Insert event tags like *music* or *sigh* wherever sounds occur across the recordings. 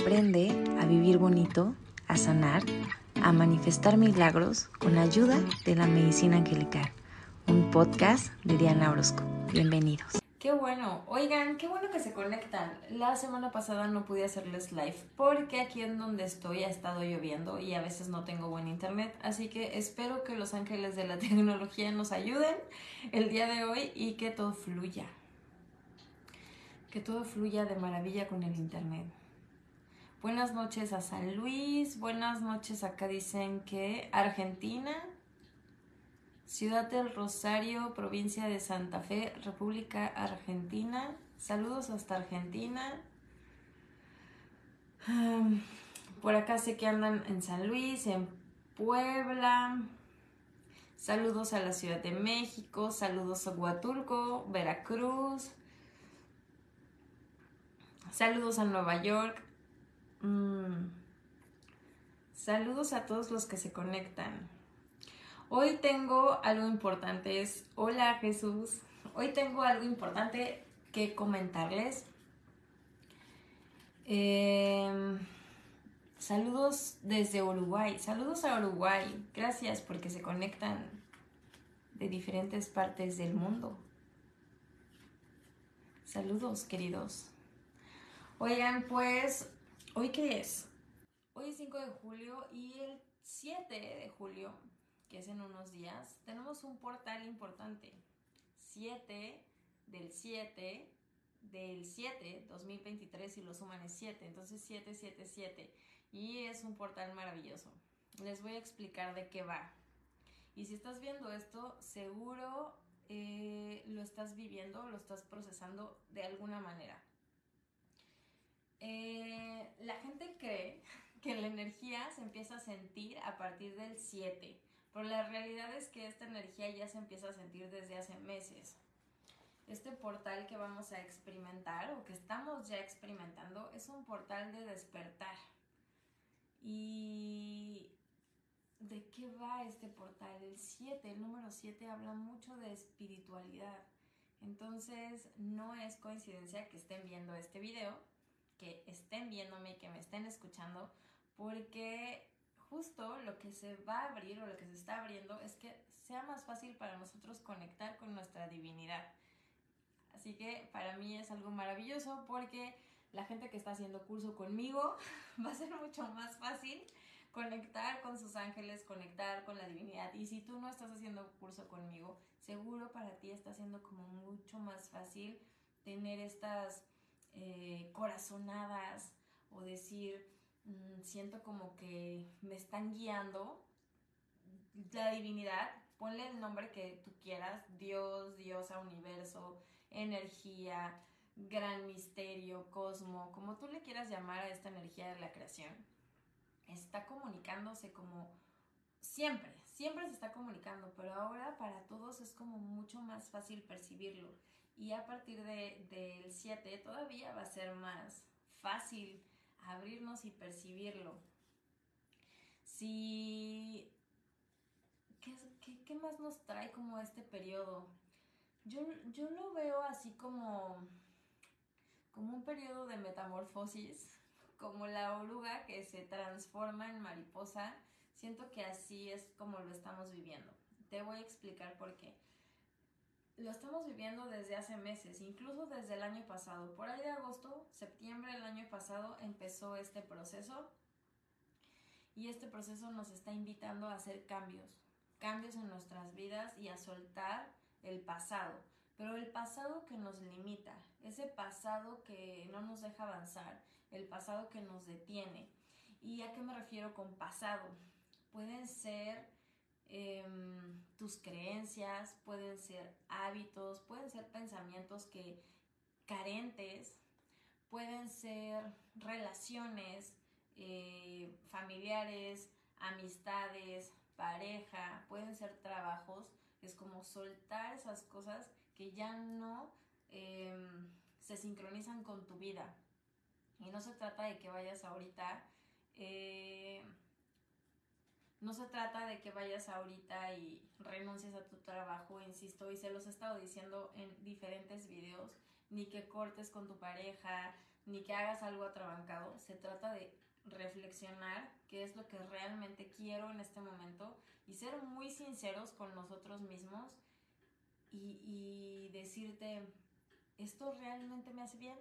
Aprende a vivir bonito, a sanar, a manifestar milagros con ayuda de la medicina angelical. Un podcast de Diana Orozco. Bienvenidos. Qué bueno, oigan, qué bueno que se conectan. La semana pasada no pude hacerles live porque aquí en donde estoy ha estado lloviendo y a veces no tengo buen internet, así que espero que los ángeles de la *laughs* tecnología nos ayuden el día de hoy y que todo fluya. Que todo fluya de maravilla con el internet. Buenas noches a San Luis, buenas noches acá dicen que Argentina, Ciudad del Rosario, provincia de Santa Fe, República Argentina. Saludos hasta Argentina. Por acá sé que andan en San Luis, en Puebla. Saludos a la Ciudad de México, saludos a Huatulco, Veracruz. Saludos a Nueva York. Mm. Saludos a todos los que se conectan. Hoy tengo algo importante, hola Jesús. Hoy tengo algo importante que comentarles. Em, saludos desde Uruguay, saludos a Uruguay. Gracias porque se conectan de diferentes partes del mundo. Saludos, queridos. Oigan, pues, ¿hoy qué es? Hoy es 5 de julio y el 7 de julio que es en unos días, tenemos un portal importante. 7 del 7 del 7, 2023, si lo suman es 7, entonces 777. Y es un portal maravilloso. Les voy a explicar de qué va. Y si estás viendo esto, seguro eh, lo estás viviendo, lo estás procesando de alguna manera. Eh, la gente cree que la energía se empieza a sentir a partir del 7 pero la realidad es que esta energía ya se empieza a sentir desde hace meses. Este portal que vamos a experimentar o que estamos ya experimentando es un portal de despertar. ¿Y de qué va este portal? El 7, el número 7 habla mucho de espiritualidad. Entonces no es coincidencia que estén viendo este video, que estén viéndome y que me estén escuchando, porque justo lo que se va a abrir o lo que se está abriendo es que sea más fácil para nosotros conectar con nuestra divinidad. Así que para mí es algo maravilloso porque la gente que está haciendo curso conmigo *laughs* va a ser mucho más fácil conectar con sus ángeles, conectar con la divinidad. Y si tú no estás haciendo curso conmigo, seguro para ti está siendo como mucho más fácil tener estas eh, corazonadas o decir, Mm, siento como que me están guiando la divinidad, ponle el nombre que tú quieras, Dios, diosa, universo, energía, gran misterio, cosmo, como tú le quieras llamar a esta energía de la creación, está comunicándose como siempre, siempre se está comunicando, pero ahora para todos es como mucho más fácil percibirlo. Y a partir del de, 7 todavía va a ser más fácil abrirnos y percibirlo. ¿Qué, más nos trae como este periodo? Yo, yo lo veo así como, como un periodo de metamorfosis, como la oruga que se transforma en mariposa. Siento que así es como lo estamos viviendo. Te voy a explicar por qué lo estamos viviendo desde hace meses, incluso desde el año pasado. Por ahí de agosto, septiembre del año pasado empezó este proceso y este proceso nos está invitando a hacer cambios, cambios en nuestras vidas y a soltar el pasado, pero el pasado que nos limita, ese pasado que no nos deja avanzar, el pasado que nos detiene. ¿Y a qué me refiero con pasado? Pueden ser Em, tus creencias, pueden ser hábitos, pueden ser pensamientos que carentes, pueden ser relaciones eh, familiares, amistades, pareja, pueden ser trabajos. Es como soltar esas cosas que ya no em, se sincronizan con tu vida. Y no se trata de que vayas ahorita eh, no se trata de que vayas ahorita y renuncies a tu trabajo, insisto, y se los he estado diciendo en diferentes videos, ni que cortes con tu pareja, ni que hagas algo atrabancado. Se trata de reflexionar qué es lo que realmente quiero en este momento y ser muy sinceros con nosotros mismos y, y decirte, ¿esto realmente me hace bien?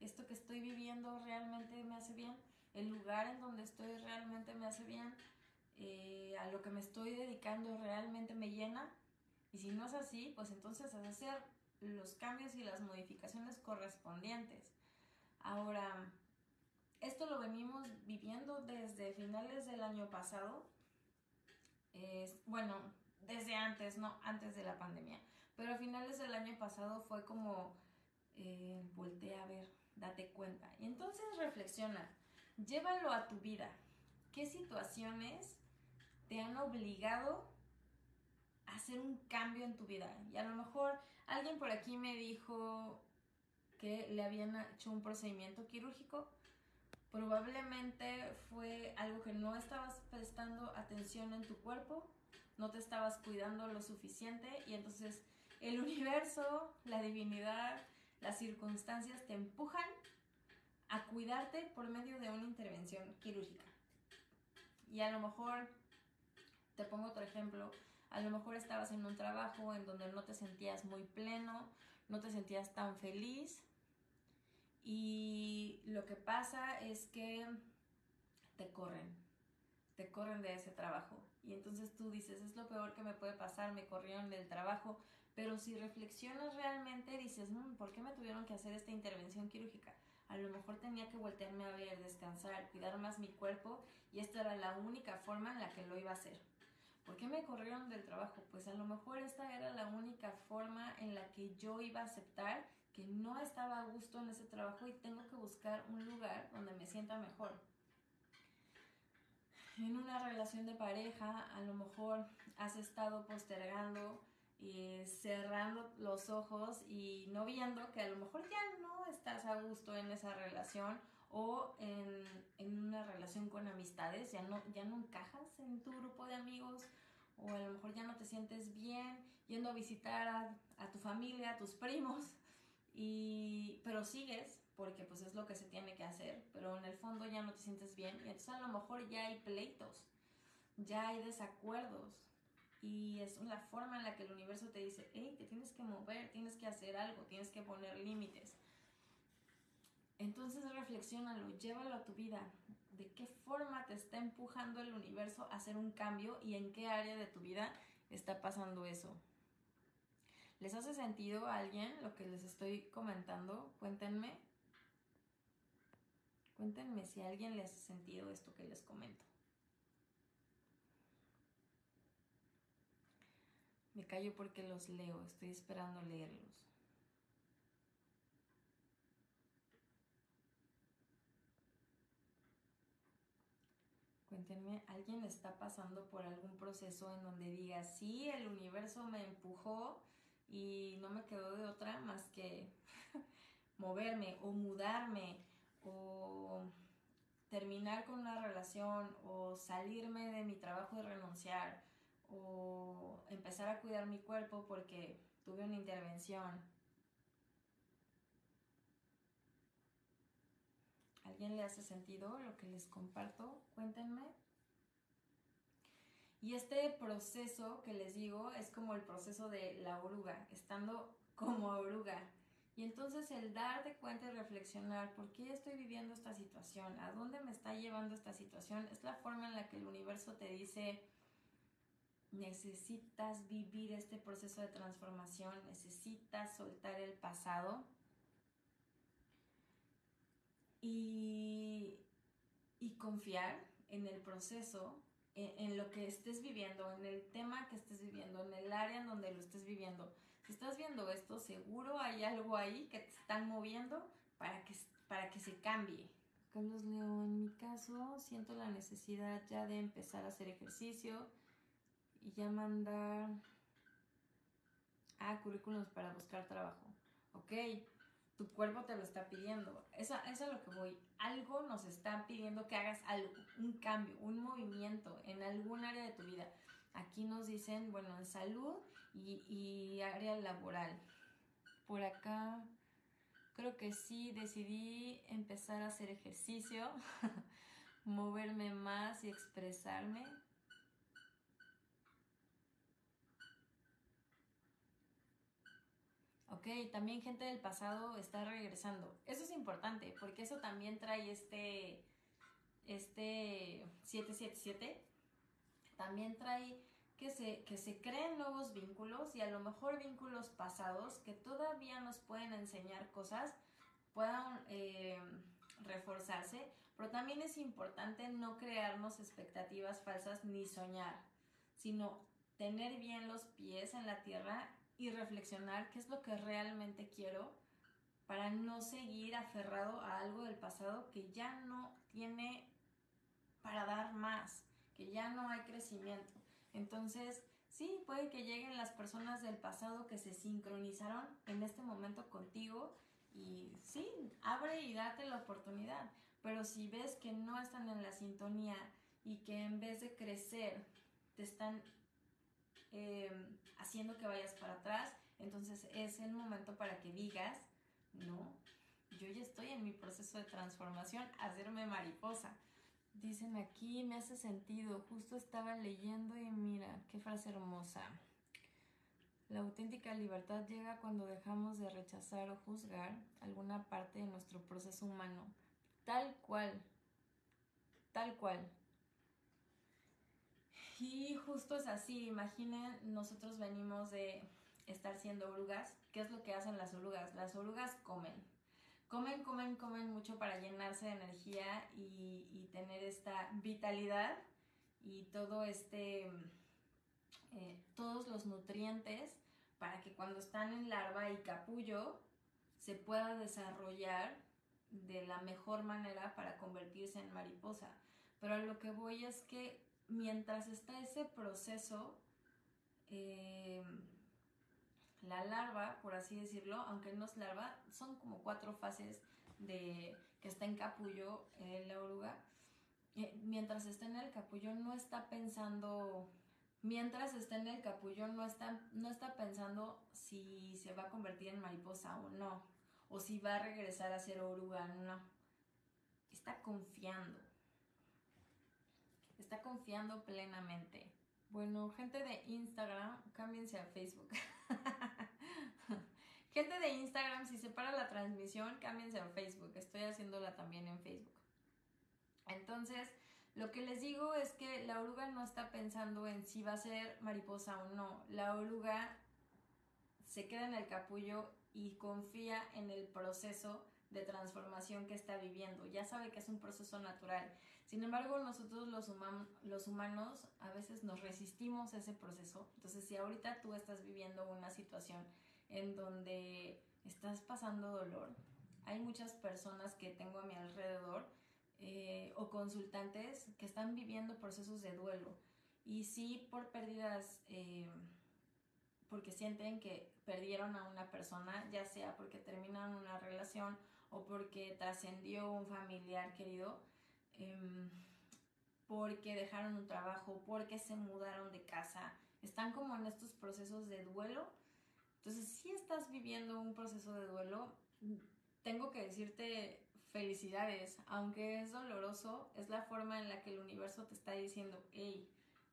¿Esto que estoy viviendo realmente me hace bien? ¿El lugar en donde estoy realmente me hace bien? Eh, ¿A lo que me estoy dedicando realmente me llena? Y si no es así, pues entonces hacer los cambios y las modificaciones correspondientes. Ahora, esto lo venimos viviendo desde finales del año pasado. bueno, desde antes, no antes de la pandemia. Pero a finales del año pasado fue como, eh, voltea a ver, date cuenta. Y entonces reflexiona, llévalo a tu vida. ¿Qué situaciones te han obligado a hacer un cambio en tu vida? Y a lo mejor alguien por aquí me dijo que le habían hecho un procedimiento quirúrgico. Probablemente fue algo que no estabas prestando atención en tu cuerpo, no te estabas cuidando lo suficiente y entonces el universo, la divinidad, las circunstancias te empujan a cuidarte por medio de una intervención quirúrgica. Y a lo mejor, te pongo otro ejemplo, a lo mejor estabas en un trabajo en donde no te sentías muy pleno, no te sentías tan feliz y lo que pasa es que te corren, te corren de ese trabajo. Y entonces tú dices, es lo peor que me puede pasar, me corrieron del trabajo, pero si reflexionas realmente, dices, mm, ¿por qué me tuvieron que hacer esta intervención quirúrgica? A lo mejor tenía que voltearme a ver, descansar, cuidar más mi cuerpo y esta era la única forma en la que lo iba a hacer. ¿Por qué me corrieron del trabajo? Pues a lo mejor esta era la única forma en la que yo iba a aceptar que no estaba a gusto en ese trabajo y tengo que buscar un lugar donde me sienta mejor. En una relación de pareja, a lo mejor has estado postergando y cerrando los ojos y no viendo que a lo mejor ya no estás a gusto en esa relación o en, una relación con amistades, ya no, ya no encajas en tu grupo de amigos o a lo mejor ya no te sientes bien yendo a visitar a, tu familia, a tus primos, y, pero sigues porque pues es lo que se tiene que hacer, pero en el fondo ya no te sientes bien y entonces a lo mejor ya hay pleitos, ya hay desacuerdos, y es la forma en la que el universo te dice, hey, te tienes que mover, tienes que hacer algo, tienes que poner límites. Entonces reflexionalo, llévalo a tu vida. ¿De qué forma te está empujando el universo a hacer un cambio y en qué área de tu vida está pasando eso? ¿Les hace sentido a alguien lo que les estoy comentando? Cuéntenme. Cuéntenme si a alguien le hace sentido esto que les comento. Me callo porque los leo, estoy esperando leerlos. Cuéntenme, ¿alguien está pasando por algún proceso en donde diga, sí, el universo me empujó y no me quedó de otra más que *laughs* moverme o mudarme o terminar con una relación o salirme de mi trabajo y renunciar o empezar a cuidar mi cuerpo porque tuve una intervención. ¿Alguien le hace sentido lo que les comparto? Cuéntenme. Y este proceso que les digo es como el proceso de la oruga, estando como oruga. Y entonces el dar de cuenta y reflexionar por qué estoy viviendo esta situación, a dónde me está llevando esta situación, es la forma en la que el universo te dice, necesitas vivir este proceso de transformación, necesitas soltar el pasado y, confiar en el proceso, en, lo que estés viviendo, en el tema que estés viviendo, en el área en donde lo estés viviendo. Si estás viendo esto, seguro hay algo ahí que te están moviendo para que, para que se cambie. Carlos Leo, en mi caso, siento la necesidad ya de empezar a hacer ejercicio, y ya mandar ah, currículums para buscar trabajo. Ok, tu cuerpo te lo está pidiendo. Eso, eso es lo que voy. Algo nos está pidiendo que hagas algo, un cambio, un movimiento en algún área de tu vida. Aquí nos dicen, bueno, en salud y, y área laboral. Por acá creo que sí decidí empezar a hacer ejercicio, *laughs* moverme más y expresarme. Ok, también gente del pasado está regresando. Eso es importante porque eso también trae este, este 777. También trae que se, que se creen nuevos vínculos y a lo mejor vínculos pasados que todavía nos pueden enseñar cosas puedan eh, reforzarse, pero también es importante no crearnos expectativas falsas ni soñar, sino tener bien los pies en la tierra y reflexionar qué es lo que realmente quiero para no seguir aferrado a algo del pasado que ya no tiene para dar más, que ya no hay crecimiento. Entonces, sí, puede que lleguen las personas del pasado que se sincronizaron en este momento contigo y sí, abre y date la oportunidad. Pero si ves que no están en la sintonía y que en vez de crecer te están em, haciendo que vayas para atrás, entonces es el momento para que digas, no, yo ya estoy en mi proceso de transformación, hacerme mariposa. Dicen aquí, me hace sentido, justo estaba leyendo y mira, qué frase hermosa. La auténtica libertad llega cuando dejamos de rechazar o juzgar alguna parte de nuestro proceso humano, tal cual, tal cual. Y justo es así, imaginen, nosotros venimos de estar siendo orugas. ¿Qué es lo que hacen las orugas? Las orugas comen, comen, comen, comen mucho para llenarse de energía y, tener esta vitalidad y todo este, eh, todos los nutrientes para que cuando están en larva y capullo se pueda desarrollar de la mejor manera para convertirse en mariposa. Pero a lo que voy es que mientras está ese proceso, eh, la larva, por así decirlo, aunque no es larva, son como cuatro fases de que está en capullo eh, la oruga. Eh, mientras está en el capullo no está pensando, mientras está en el capullo no está, no está pensando si se va a convertir en mariposa o no, o si va a regresar a ser oruga, no. Está confiando. Está confiando plenamente. Bueno, gente de Instagram, cámbiense a Facebook. *laughs* gente de Instagram, si se para la transmisión, cámbiense a Facebook. Estoy haciéndola también en Facebook. Entonces, lo que les digo es que la oruga no está pensando en si va a ser mariposa o no. La oruga se queda en el capullo y confía en el proceso de transformación que está viviendo. Ya sabe que es un proceso natural. Sin embargo, nosotros los, humanos a veces nos resistimos a ese proceso. Entonces, si ahorita tú estás viviendo una situación en donde estás pasando dolor, hay muchas personas que tengo a mi alrededor eh, o consultantes que están viviendo procesos de duelo. Y sí por pérdidas... Eh, porque sienten que perdieron a una persona, ya sea porque terminaron una relación o porque trascendió un familiar querido, em, porque dejaron un trabajo, porque se mudaron de casa, están como en estos procesos de duelo. Entonces, si estás viviendo un proceso de duelo, tengo que decirte felicidades, aunque es doloroso, es la forma en la que el universo te está diciendo, hey,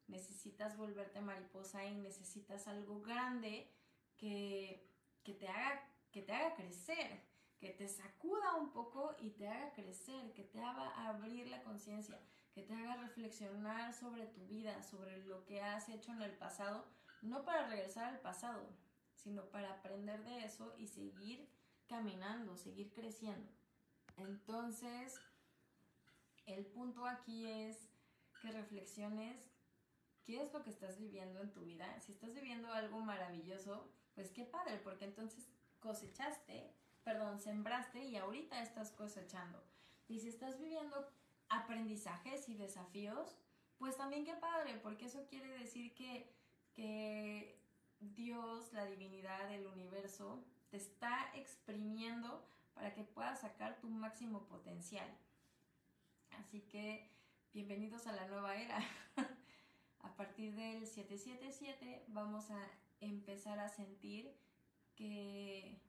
necesitas volverte mariposa y necesitas algo grande que, que, te, haga, que te haga crecer que te sacuda un poco y te haga crecer, que te haga abrir la conciencia, que te haga reflexionar sobre tu vida, sobre lo que has hecho en el pasado, no para regresar al pasado, sino para aprender de eso y seguir caminando, seguir creciendo. Entonces, el punto aquí es que reflexiones qué es lo que estás viviendo en tu vida. Si estás viviendo algo maravilloso, pues qué padre, porque entonces cosechaste perdón, sembraste y ahorita estás cosechando. Y si estás viviendo aprendizajes y desafíos, pues también qué padre, porque eso quiere decir que, que Dios, la divinidad, el universo, te está exprimiendo para que puedas sacar tu máximo potencial. Así que bienvenidos a la nueva era. *laughs* a partir del 777 vamos a empezar a sentir que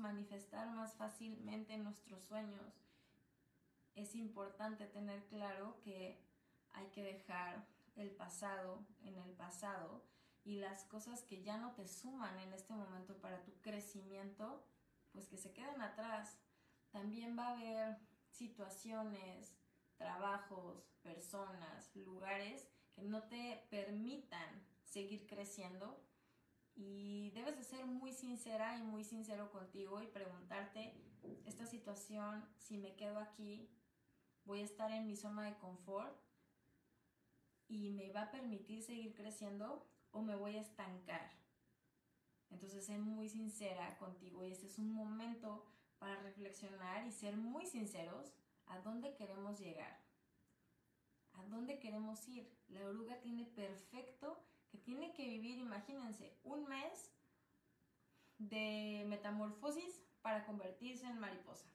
manifestar más fácilmente nuestros sueños, es importante tener claro que hay que dejar el pasado en el pasado y las cosas que ya no te suman en este momento para tu crecimiento, pues que se queden atrás. También va a haber situaciones, trabajos, personas, lugares que no te permitan seguir creciendo y debes de ser muy sincera y muy sincero contigo y preguntarte esta situación, si me quedo aquí, voy a estar en mi zona de confort y me va a permitir seguir creciendo o me voy a estancar. Entonces, sé muy sincera contigo y este es un momento para reflexionar y ser muy sinceros a dónde queremos llegar, a dónde queremos ir. La oruga tiene perfecto que tiene que vivir, imagínense, un mes de metamorfosis para convertirse en mariposa.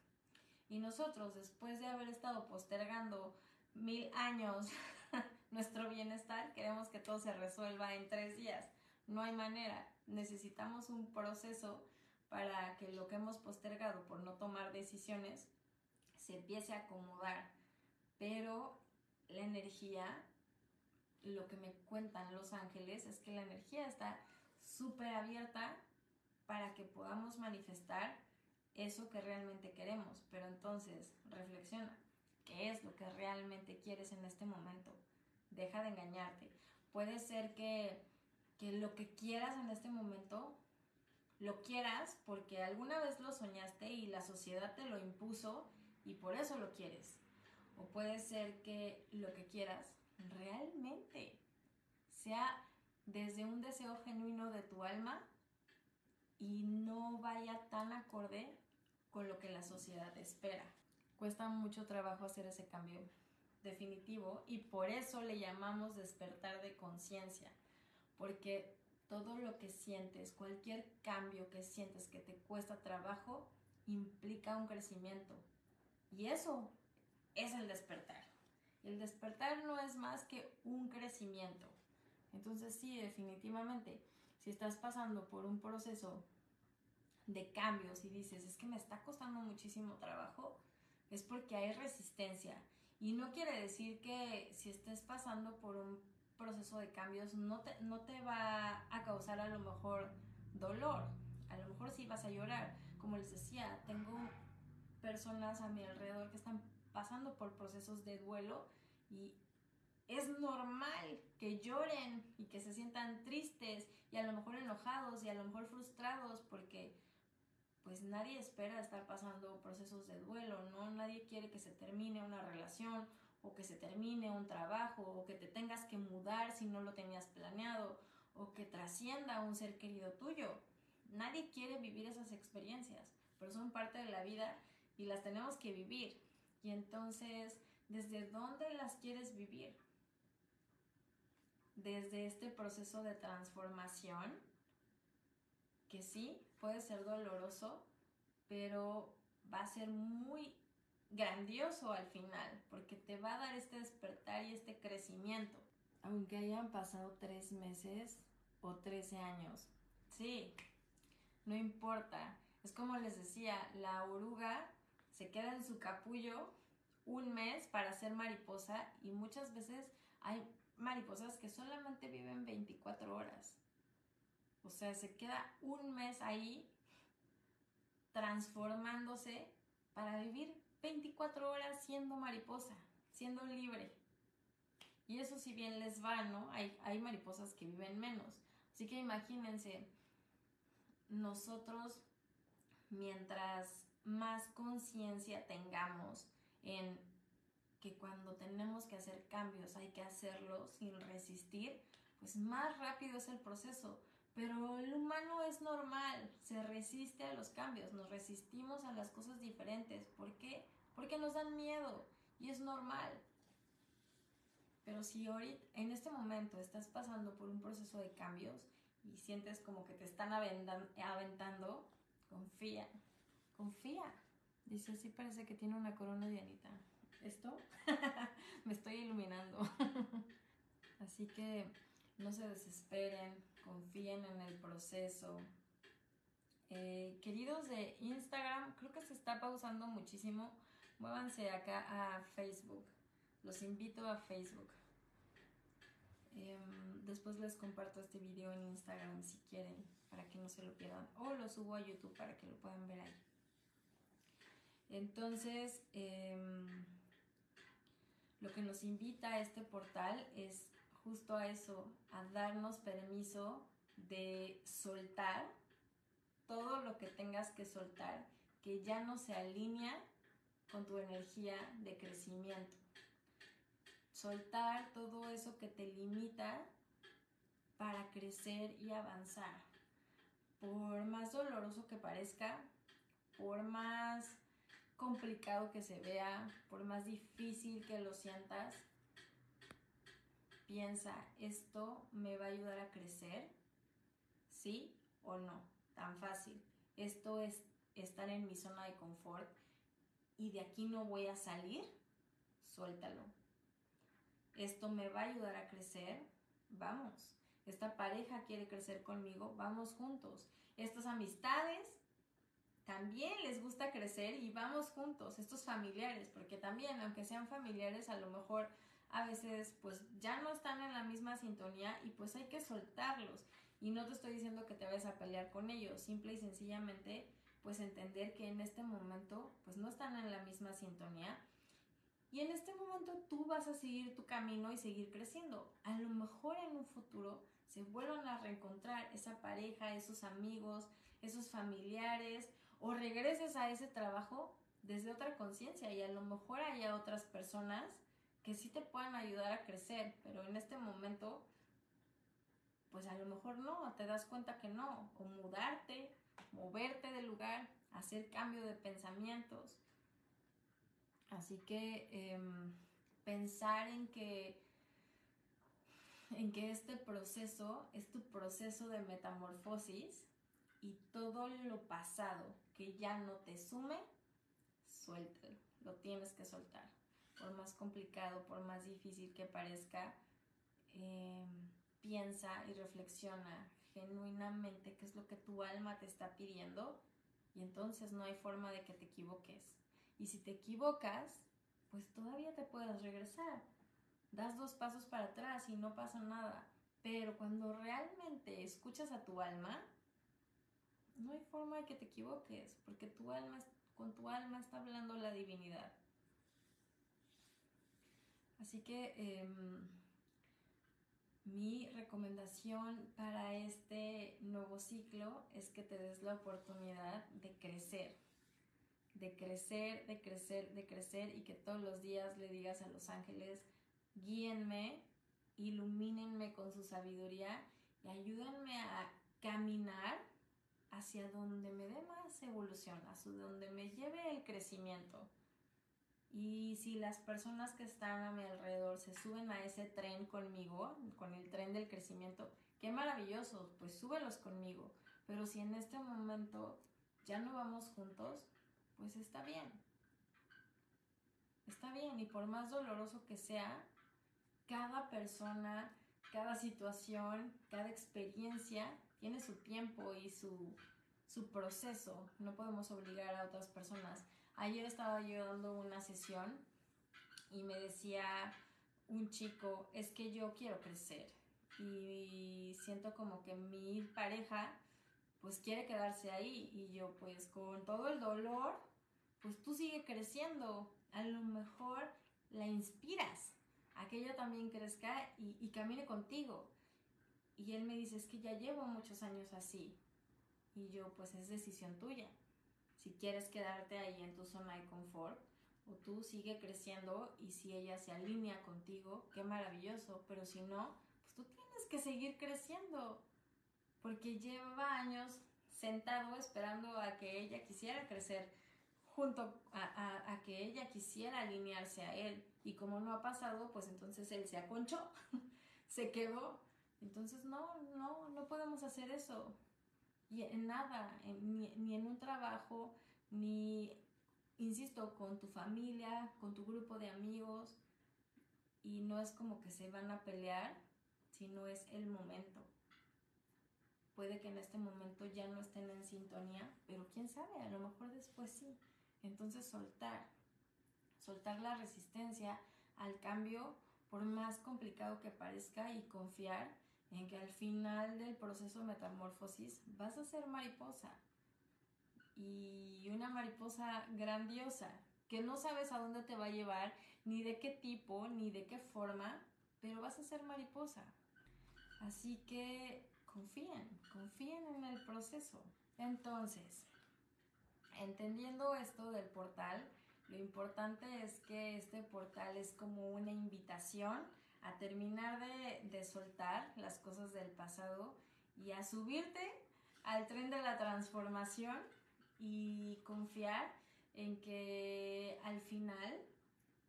Y nosotros, después de haber estado postergando mil años *laughs* nuestro bienestar, queremos que todo se resuelva en tres días. No hay manera. Necesitamos un proceso para que lo que hemos postergado por no tomar decisiones se empiece a acomodar. Pero la energía, lo que me cuentan los ángeles es que la energía está súper abierta para que podamos manifestar eso que realmente queremos. Pero entonces, reflexiona, ¿qué es lo que realmente quieres en este momento? Deja de engañarte. Puede ser que, que lo que quieras en este momento lo quieras porque alguna vez lo soñaste y la sociedad te lo impuso y por eso lo quieres. O puede ser que lo que quieras realmente sea desde un deseo genuino de tu alma y no vaya tan acorde con lo que la sociedad espera. Cuesta mucho trabajo hacer ese cambio definitivo y por eso le llamamos despertar de conciencia, porque todo lo que sientes, cualquier cambio que sientes que te cuesta trabajo, implica un crecimiento. Y eso es el despertar. El despertar no es más que un crecimiento. Entonces sí, definitivamente, si estás pasando por un proceso de cambios y dices, es que me está costando muchísimo trabajo, es porque hay resistencia. Y no quiere decir que si estés pasando por un proceso de cambios no te, no te va a causar a lo mejor dolor. A lo mejor sí vas a llorar. Como les decía, tengo personas a mi alrededor que están pasando por procesos de duelo y es normal que lloren y que se sientan tristes y a lo mejor enojados y a lo mejor frustrados porque pues nadie espera estar pasando procesos de duelo, ¿no? Nadie quiere que se termine una relación o que se termine un trabajo o que te tengas que mudar si no lo tenías planeado o que trascienda un ser querido tuyo. Nadie quiere vivir esas experiencias, pero son parte de la vida y las tenemos que vivir. Y entonces, ¿desde dónde las quieres vivir? Desde este proceso de transformación que sí, puede ser doloroso, pero va a ser muy grandioso al final, porque te va a dar este despertar y este crecimiento. Aunque hayan pasado tres meses o trece años. Sí, no importa. Es como les decía, la oruga se queda en su capullo un mes para ser mariposa y muchas veces hay mariposas que solamente viven 24 horas. O sea, se queda un mes ahí transformándose para vivir 24 horas siendo mariposa, siendo libre. Y eso si bien les va, ¿no? Hay, hay mariposas que viven menos. Así que imagínense, nosotros mientras más conciencia tengamos en que cuando tenemos que hacer cambios hay que hacerlo sin resistir, pues más rápido es el proceso. Pero el humano es normal, se resiste a los cambios, nos resistimos a las cosas diferentes. ¿Por qué? Porque nos dan miedo y es normal. Pero si ahorita, en este momento estás pasando por un proceso de cambios y sientes como que te están aventando, confía, confía. Dice, sí parece que tiene una corona Dianita. ¿Esto? *laughs* Me estoy iluminando. *laughs* Así que no se desesperen, confíen en el proceso, Eh, queridos de Instagram, creo que se está pausando muchísimo. Muévanse acá a Facebook. Los invito a Facebook. Em, después les comparto este video en Instagram si quieren, para que no se lo pierdan. O lo subo a YouTube para que lo puedan ver ahí. Entonces, em, lo que nos invita a este portal es justo a eso, a darnos permiso de soltar todo lo que tengas que soltar, que ya no se alinea con tu energía de crecimiento. Soltar todo eso que te limita para crecer y avanzar. Por más doloroso que parezca, por más complicado que se vea, por más difícil que lo sientas, piensa, ¿esto me va a ayudar a crecer? ¿Sí o no? Tan fácil. Esto es estar en mi zona de confort y de aquí no voy a salir. Suéltalo. Esto me va a ayudar a crecer. Vamos. Esta pareja quiere crecer conmigo. Vamos juntos. Estas amistades también les gusta crecer y vamos juntos, estos familiares, porque también, aunque sean familiares, a lo mejor a veces pues ya no están en la misma sintonía y pues hay que soltarlos. Y no te estoy diciendo que te vayas a pelear con ellos, simple y sencillamente pues entender que en este momento pues no están en la misma sintonía. Y en este momento tú vas a seguir tu camino y seguir creciendo. A lo mejor en un futuro se vuelvan a reencontrar esa pareja, esos amigos, esos familiares o regreses a ese trabajo desde otra conciencia y a lo mejor haya otras personas que sí te puedan ayudar a crecer, pero en este momento, pues a lo mejor no, te das cuenta que no, o mudarte, moverte del lugar, hacer cambio de pensamientos. Así que em, pensar en que en que este proceso es tu proceso de metamorfosis y todo lo pasado que ya no te sume, suéltalo, lo tienes que soltar. Por más complicado, por más difícil que parezca, em, piensa y reflexiona genuinamente qué es lo que tu alma te está pidiendo y entonces no hay forma de que te equivoques. Y si te equivocas, pues todavía te puedes regresar. Das dos pasos para atrás y no pasa nada. Pero cuando realmente escuchas a tu alma, no hay forma de que te equivoques, porque tu alma, con tu alma está hablando la divinidad. Así que em, mi recomendación para este nuevo ciclo es que te des la oportunidad de crecer, de crecer, de crecer, de crecer y que todos los días le digas a los ángeles, guíenme, ilumínenme con su sabiduría y ayúdenme a caminar hacia donde me dé más evolución, hacia donde me lleve el crecimiento. Y si las personas que están a mi alrededor se suben a ese tren conmigo, con el tren del crecimiento, qué maravilloso, pues súbelos conmigo. Pero si en este momento ya no vamos juntos, pues está bien. Está bien, y por más doloroso que sea, cada persona, cada situación, cada experiencia tiene su tiempo y su, proceso. No podemos obligar a otras personas. Ayer estaba yo dando una sesión y me decía un chico, es que yo quiero crecer y siento como que mi pareja pues quiere quedarse ahí y yo pues con todo el dolor, pues tú sigue creciendo, a lo mejor la inspiras a que ella también crezca y, y camine contigo. Y él me dice, es que ya llevo muchos años así. Y yo, pues es decisión tuya. Si quieres quedarte ahí en tu zona de confort, o tú sigue creciendo y si ella se alinea contigo, qué maravilloso. Pero si no, pues tú tienes que seguir creciendo. Porque lleva años sentado esperando a que ella quisiera crecer junto a, a, que ella quisiera alinearse a él. Y como no ha pasado, pues entonces él se aconchó, *laughs* se quedó entonces, no, no, no podemos hacer eso. Y en nada, ni, en un trabajo, ni, insisto, con tu familia, con tu grupo de amigos. Y no es como que se van a pelear, sino es el momento. puede que en este momento ya no estén en sintonía, pero quién sabe, a lo mejor después sí. Entonces soltar, soltar la resistencia al cambio, por más complicado que parezca, y confiar en que al final del proceso de metamorfosis vas a ser mariposa. Y una mariposa grandiosa, que no sabes a dónde te va a llevar, ni de qué tipo, ni de qué forma, pero vas a ser mariposa. Así que confíen, confíen en el proceso. Entonces, entendiendo esto del portal, lo importante es que este portal es como una invitación a terminar de, de, soltar las cosas del pasado y a subirte al tren de la transformación y confiar en que al final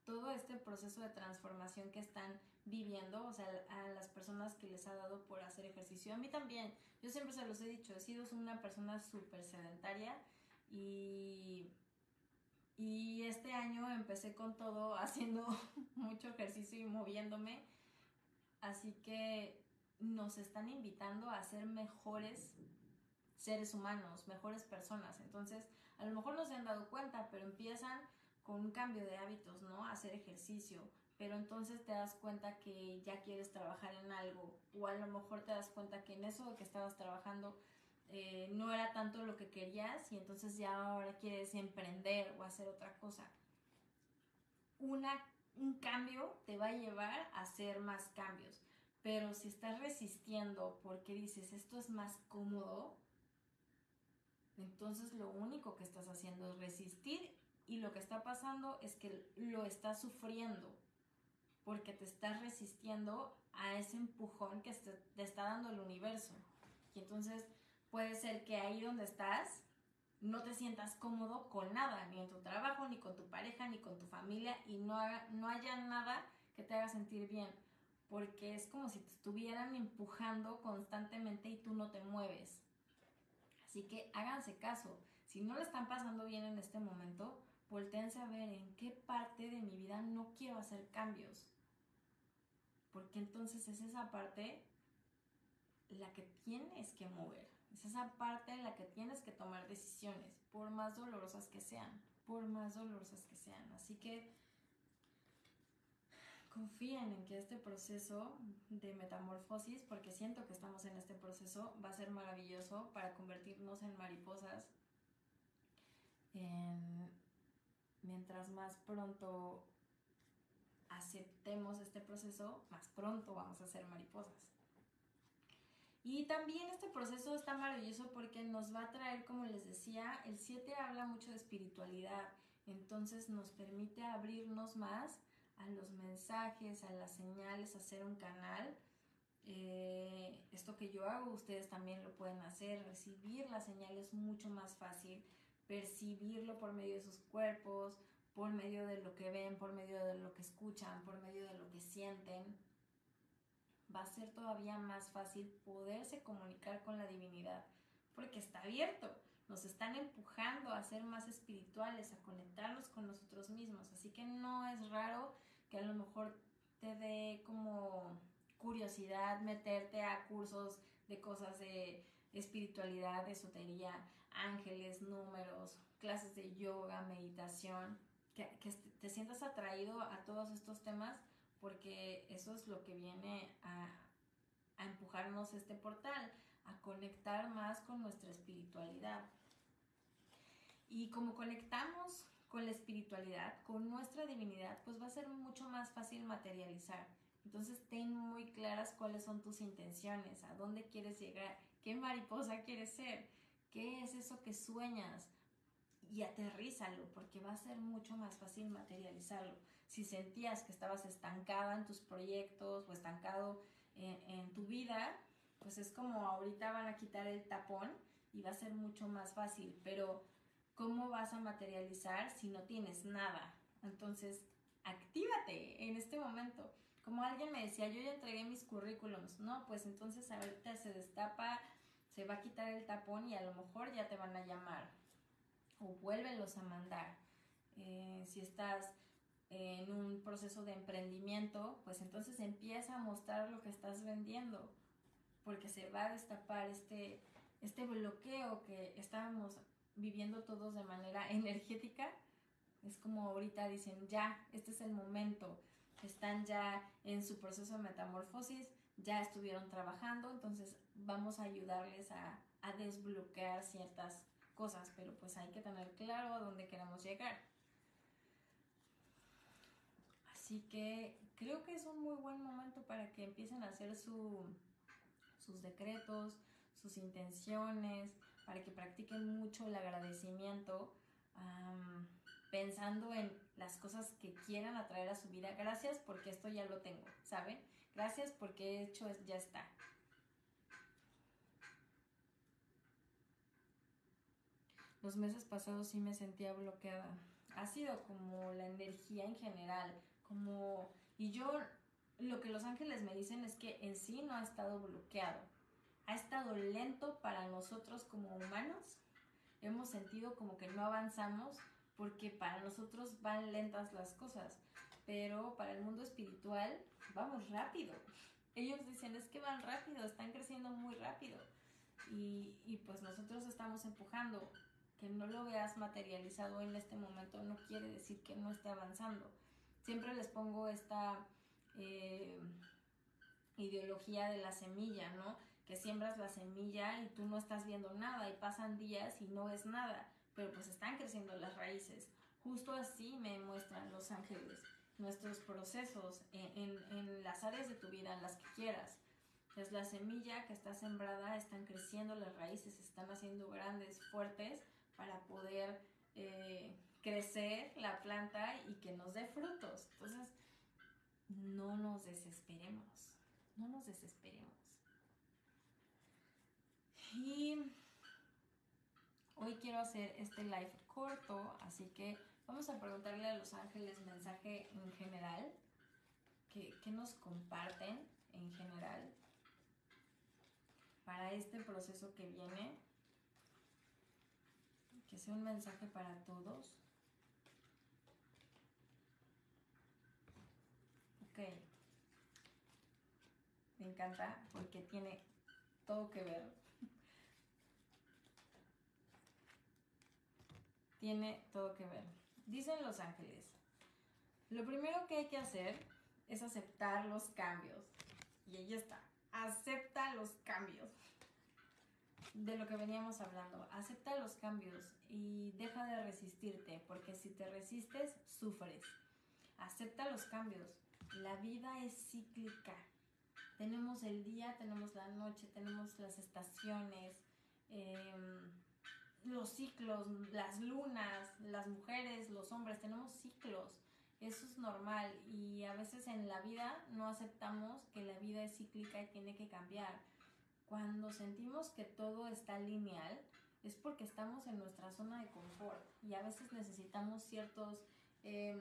todo este proceso de transformación que están viviendo, o sea, a las personas que les ha dado por hacer ejercicio, a mí también, yo siempre se los he dicho, he sido una persona súper sedentaria y, y este año empecé con todo *laughs* haciendo mucho ejercicio y moviéndome, así que nos están invitando a ser mejores seres humanos, mejores personas, entonces a lo mejor no se han dado cuenta, pero empiezan con un cambio de hábitos, ¿no? Hacer ejercicio, pero entonces te das cuenta que ya quieres trabajar en algo, o a lo mejor te das cuenta que en eso que estabas trabajando eh, no era tanto lo que querías y entonces ya ahora quieres emprender o hacer otra cosa. Una, un cambio te va a llevar a hacer más cambios, pero si estás resistiendo porque dices esto es más cómodo, entonces lo único que estás haciendo es resistir y lo que está pasando es que lo estás sufriendo porque te estás resistiendo a ese empujón que te está dando el universo. Y entonces puede ser que ahí donde estás no te sientas cómodo con nada, ni en tu trabajo, ni con tu pareja, ni con tu familia, y no, no haya nada que te haga sentir bien, porque es como si te estuvieran empujando constantemente y tú no te mueves. Así que háganse caso, si no le están pasando bien en este momento, volteense a ver en qué parte de mi vida no quiero hacer cambios. Porque entonces es esa parte la que tienes que mover. Es esa parte en la que tienes que tomar decisiones, por más dolorosas que sean, por más dolorosas que sean. Así que confíen en que este proceso de metamorfosis, porque siento que estamos en este proceso, va a ser maravilloso para convertirnos en mariposas. mientras más pronto aceptemos este proceso, más pronto vamos a ser mariposas. Y también este proceso está maravilloso porque nos va a traer, como les decía, el 7 habla mucho de espiritualidad, entonces nos permite abrirnos más a los mensajes, a las señales, hacer un canal. Eh, esto que yo hago, ustedes también lo pueden hacer, recibir las señales mucho más fácil, percibirlo por medio de sus cuerpos, por medio de lo que ven, por medio de lo que escuchan, por medio de lo que sienten, va a ser todavía más fácil poderse comunicar con la divinidad, porque está abierto. Nos están empujando a ser más espirituales, a conectarnos con nosotros mismos. Así que no es raro que a lo mejor te dé como curiosidad meterte a cursos de cosas de espiritualidad, esotería, ángeles, números, clases de yoga, meditación que, te sientas atraído a todos estos temas porque eso es lo que viene a, empujarnos este portal, a conectar más con nuestra espiritualidad. Y como conectamos con la espiritualidad, con nuestra divinidad, pues va a ser mucho más fácil materializar. Entonces ten muy claras cuáles son tus intenciones, a dónde quieres llegar, qué mariposa quieres ser, qué es eso que sueñas, y aterrízalo porque va a ser mucho más fácil materializarlo. Si sentías que estabas estancada en tus proyectos o estancado en, tu vida, pues es como ahorita van a quitar el tapón y va a ser mucho más fácil, pero ¿cómo vas a materializar si no tienes nada? Entonces, actívate en este momento. Como alguien me decía, yo ya entregué mis currículums, no, pues entonces ahorita se destapa, se va a quitar el tapón y a lo mejor ya te van a llamar o vuélvelos a mandar. Eh, si estás en un proceso de emprendimiento, pues entonces empieza a mostrar lo que estás vendiendo. porque se va a destapar este, este bloqueo que estábamos viviendo todos de manera *laughs* energética. Es como ahorita dicen, ya, este es el momento, están ya en su proceso de metamorfosis, ya estuvieron trabajando, entonces vamos a ayudarles a, a desbloquear ciertas cosas, pero pues hay que tener claro a dónde queremos llegar. Así que creo que es un muy buen momento para que empiecen a hacer sus decretos, sus intenciones, para que practiquen mucho el agradecimiento, pensando en las cosas que quieran atraer a su vida. Gracias porque esto ya lo tengo, ¿saben? Gracias porque he hecho, ya está. Los meses pasados sí me sentía bloqueada. Ha sido como la energía en general, como... Y yo, lo que los ángeles me dicen es que en sí no ha estado bloqueado. Ha estado lento para nosotros como humanos. Hemos sentido como que no avanzamos porque para nosotros van lentas las cosas. Pero para el mundo espiritual vamos rápido. *laughs* Ellos dicen es que van rápido, están creciendo muy rápido. Y, y pues nosotros estamos empujando que no lo veas materializado en este momento no quiere decir que no esté avanzando. Siempre les pongo esta eh, ideología de la semilla, ¿no? Que siembras la semilla y tú no estás viendo nada y pasan días y no ves nada, pero pues están creciendo las raíces. Justo así me muestran los ángeles nuestros procesos en, en las áreas de tu vida, en las que quieras. Es la semilla que está sembrada, están creciendo las raíces, están haciendo grandes, fuertes, para poder eh, crecer la planta y que nos dé frutos. Entonces, no nos desesperemos, no nos desesperemos. Y hoy quiero hacer este live corto, así que vamos a preguntarle a los ángeles mensaje en general, que, que nos comparten en general para este proceso que viene que sea un mensaje para todos. Ok. Me encanta porque tiene todo que ver. tiene todo que ver. Dicen los ángeles, lo primero que hay que hacer es aceptar los cambios. Y ahí está, acepta los cambios de lo que veníamos hablando. Acepta los cambios y deja de resistirte, porque si te resistes, sufres. Acepta los cambios. La vida es cíclica. Tenemos el día, tenemos la noche, tenemos las estaciones, em, los ciclos, las lunas, las mujeres, los hombres, tenemos ciclos. Eso es normal y a veces en la vida no aceptamos que la vida es cíclica y tiene que cambiar cuando sentimos que todo está lineal, es porque estamos en nuestra zona de confort y a veces necesitamos ciertos em,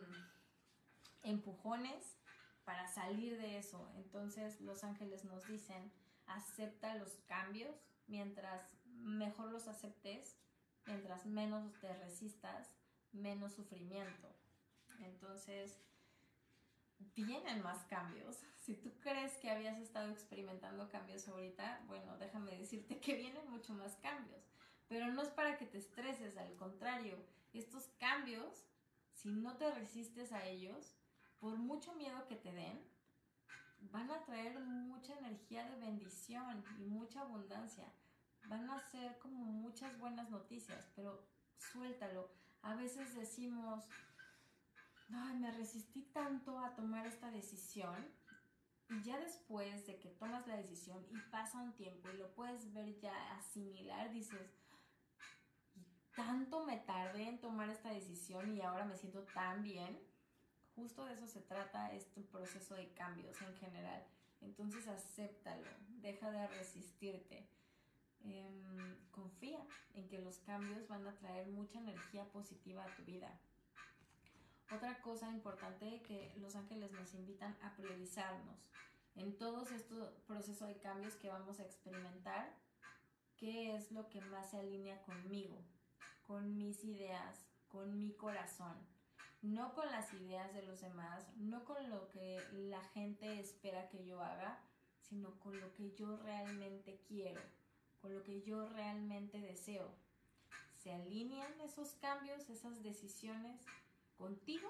empujones para salir de eso. Entonces los ángeles nos dicen, acepta los cambios, mientras mejor los aceptes, mientras menos te resistas, menos sufrimiento. Entonces, vienen más cambios. *laughs* Si tú crees que habías estado experimentando cambios ahorita, bueno, déjame decirte que vienen mucho más cambios. Pero no es para que te estreses, al contrario, estos cambios, si no te resistes a ellos, por mucho miedo que te den, van a traer mucha energía de bendición y mucha abundancia. Van a ser como muchas buenas noticias, pero suéltalo. A veces decimos, ay, me resistí tanto a tomar esta decisión. Y ya después de que tomas la decisión y pasa un tiempo y lo puedes ver ya asimilar, dices, tanto me tardé en tomar esta decisión y ahora me siento tan bien. Justo de eso se trata este proceso de cambios en general. Entonces acéptalo, deja de resistirte. Em, confía en que los cambios van a traer mucha energía positiva a tu vida. Otra cosa importante que los ángeles nos invitan a priorizarnos en todos estos procesos de cambios que vamos a experimentar, qué es lo que más se alinea conmigo, con mis ideas, con mi corazón, no con las ideas de los demás, no con lo que la gente espera que yo haga, sino con lo que yo realmente quiero, con lo que yo realmente deseo. ¿Se alinean esos cambios, esas decisiones contigo?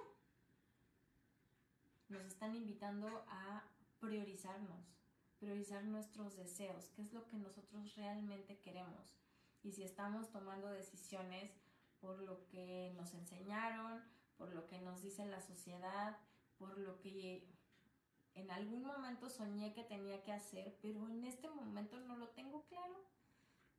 Nos están invitando a priorizarnos, priorizar nuestros deseos, qué es lo que nosotros realmente queremos. Y si estamos tomando decisiones por lo que nos enseñaron, por lo que nos dice la sociedad, por lo que en algún momento soñé que tenía que hacer, pero en este momento no lo tengo claro.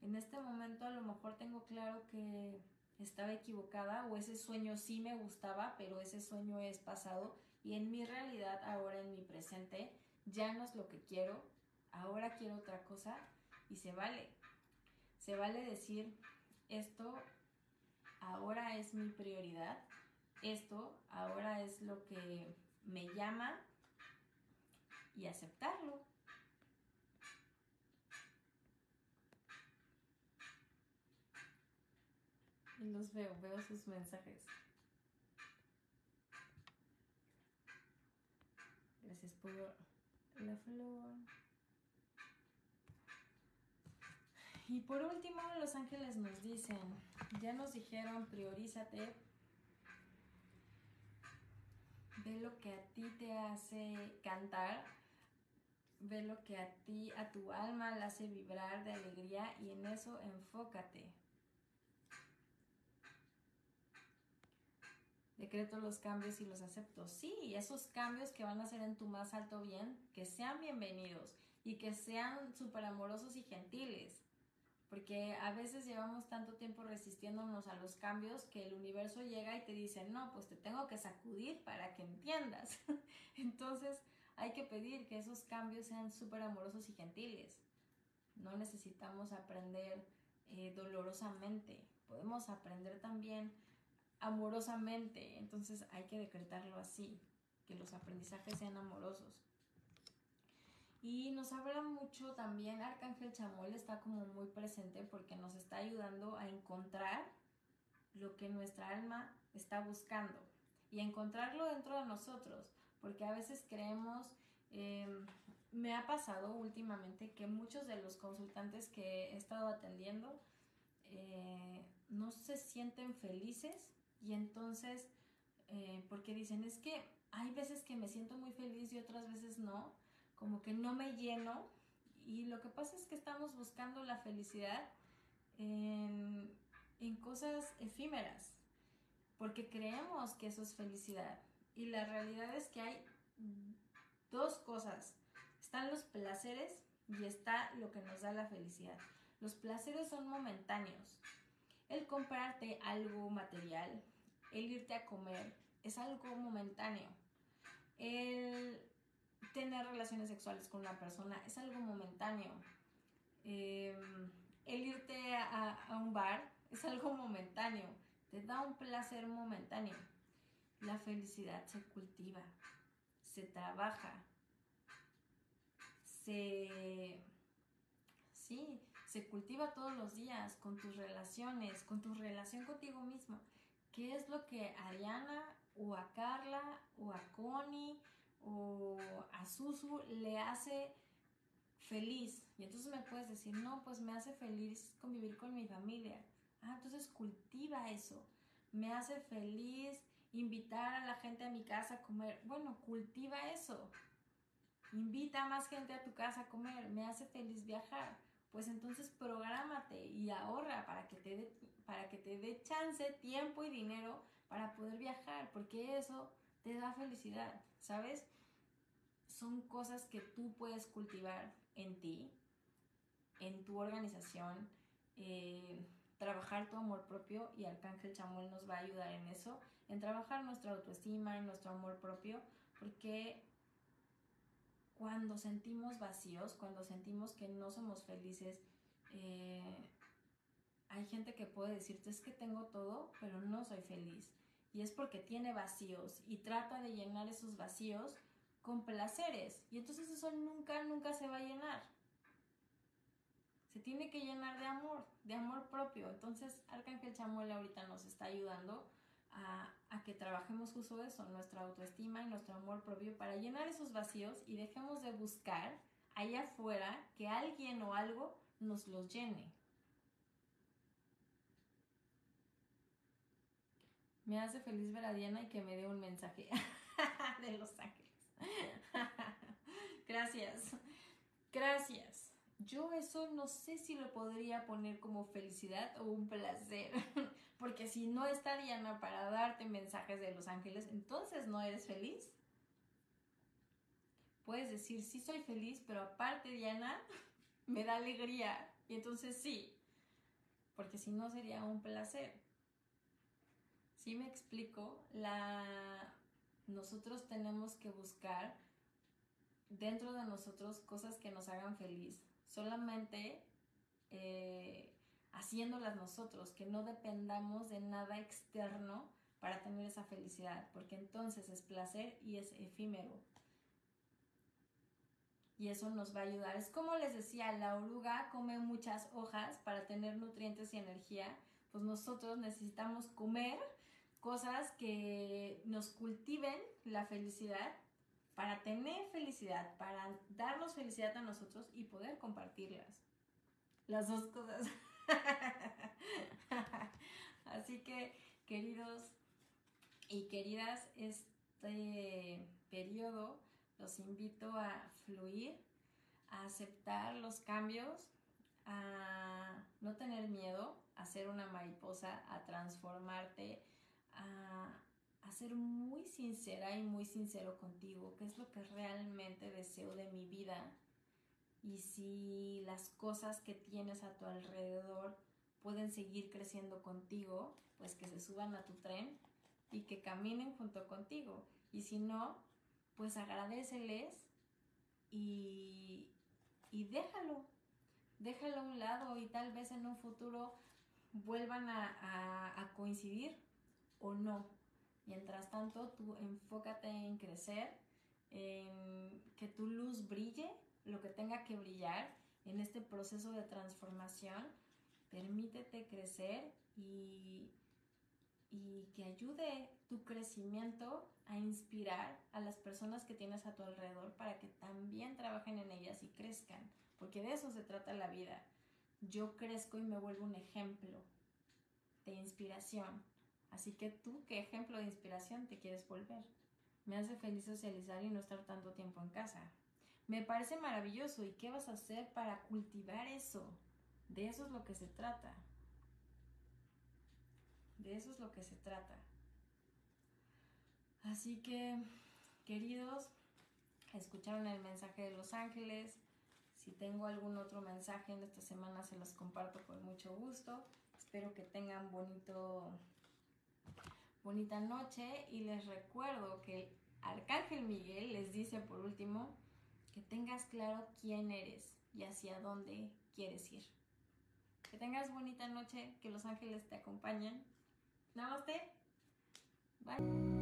En este momento a lo mejor tengo claro que estaba equivocada o ese sueño sí me gustaba, pero ese sueño es pasado y en mi realidad ahora en mi presente ya no es lo que quiero, ahora quiero otra cosa y se vale. Se vale decir esto ahora es mi prioridad, esto ahora es lo que me llama y aceptarlo. Y los veo, veo sus mensajes. Gracias por la flor. Y por último, los ángeles nos dicen, ya nos dijeron, priorízate, ve lo que a ti te hace cantar, ve lo que a ti, a tu alma le hace vibrar de alegría y en eso enfócate. Decreto los cambios y los acepto. Sí, esos cambios que van a ser en tu más alto bien, que sean bienvenidos y que sean súper amorosos y gentiles. Porque a veces llevamos tanto tiempo resistiéndonos a los cambios que el universo llega y te dice, no, pues te tengo que sacudir para que entiendas. *laughs* Entonces hay que pedir que esos cambios sean súper amorosos y gentiles. No necesitamos aprender eh, dolorosamente, podemos aprender también amorosamente. Entonces hay que decretarlo así, que los aprendizajes sean amorosos. Y nos habla mucho también, Arcángel Chamuel está como muy presente porque nos está ayudando a encontrar lo que nuestra alma está buscando y encontrarlo dentro de nosotros, porque a veces creemos, em, me ha pasado últimamente que muchos de los consultantes que he estado atendiendo eh, no se sienten felices y entonces, eh, porque dicen, es que hay veces que me siento muy feliz y otras veces no, como que no me lleno. Y lo que pasa es que estamos buscando la felicidad en, cosas efímeras, porque creemos que eso es felicidad. Y la realidad es que hay dos cosas. Están los placeres y está lo que nos da la felicidad. Los placeres son momentáneos. El comprarte algo material, el irte a comer, es algo momentáneo. El tener relaciones sexuales con una persona es algo momentáneo. Em, el irte a, un bar es algo momentáneo. Te da un placer momentáneo. La felicidad se cultiva, se trabaja, se... Sí, se cultiva todos los días con tus relaciones, con tu relación contigo mismo. ¿Qué es lo que a Ariana o a Carla o a Connie o a Susu le hace feliz? Y entonces me puedes decir, no, pues me hace feliz convivir con mi familia. Ah, entonces cultiva eso. Me hace feliz invitar a la gente a mi casa a comer. Bueno, cultiva eso. Invita a más gente a tu casa a comer. Me hace feliz viajar pues entonces prográmate y ahorra para que te dé para que te dé chance, tiempo y dinero para poder viajar, porque eso te da felicidad, ¿sabes? Son cosas que tú puedes cultivar en ti, en tu organización, eh, trabajar tu amor propio y Arcángel Chamuel nos va a ayudar en eso, en trabajar nuestra autoestima, en nuestro amor propio, porque cuando sentimos vacíos, cuando sentimos que no somos felices, eh, hay gente que puede decirte es que tengo todo, pero no soy feliz. Y es porque tiene vacíos y trata de llenar esos vacíos con placeres. Y entonces eso nunca, nunca se va a llenar. Se tiene que llenar de amor, de amor propio. Entonces Arcángel Chamuel ahorita nos está ayudando a, que trabajemos justo eso, nuestra autoestima y nuestro amor propio para llenar esos vacíos y dejemos de buscar allá afuera que alguien o algo nos los llene. Me hace feliz ver a Diana y que me dé un mensaje *laughs* de Los Ángeles. *laughs* Gracias. Gracias. Yo eso no sé si lo podría poner como felicidad o un placer. *laughs* Porque si no está Diana para darte mensajes de Los Ángeles, entonces no eres feliz. Puedes decir, sí soy feliz, pero aparte Diana *laughs* me da alegría. Y entonces sí. Porque si no sería un placer. Si me explico, la... nosotros tenemos que buscar dentro de nosotros cosas que nos hagan feliz. Solamente eh, haciéndolas nosotros, que no dependamos de nada externo para tener esa felicidad, porque entonces es placer y es efímero. Y eso nos va a ayudar. Es como les decía, la oruga come muchas hojas para tener nutrientes y energía. Pues nosotros necesitamos comer cosas que nos cultiven la felicidad para tener felicidad, para darnos felicidad a nosotros y poder compartirlas. Las dos cosas. *laughs* Así que, queridos y queridas, este periodo los invito a fluir, a aceptar los cambios, a no tener miedo, a ser una mariposa, a transformarte, a ser muy sincera y muy sincero contigo, qué es lo que realmente deseo de mi vida y si las cosas que tienes a tu alrededor pueden seguir creciendo contigo, pues que se suban a tu tren y que caminen junto contigo. Y si no, pues agradeceles y, y déjalo, déjalo a un lado y tal vez en un futuro vuelvan a, a coincidir o no. Mientras tanto, tú enfócate en crecer, en que tu luz brille, lo que tenga que brillar en este proceso de transformación. Permítete crecer y, y que ayude tu crecimiento a inspirar a las personas que tienes a tu alrededor para que también trabajen en ellas y crezcan, porque de eso se trata la vida. Yo crezco y me vuelvo un ejemplo de inspiración Así que tú, ¿qué ejemplo de inspiración te quieres volver? Me hace feliz socializar y no estar tanto tiempo en casa. Me parece maravilloso. ¿Y qué vas a hacer para cultivar eso? De eso es lo que se trata. De eso es lo que se trata. Así que, queridos, escucharon el mensaje de Los Ángeles. Si tengo algún otro mensaje en esta semana, se los comparto con mucho gusto. Espero que tengan bonito Bonita noche y les recuerdo que el Arcángel Miguel les dice por último que tengas claro quién eres y hacia dónde quieres ir. Que tengas bonita noche, que los ángeles te acompañen. Namaste. Bye.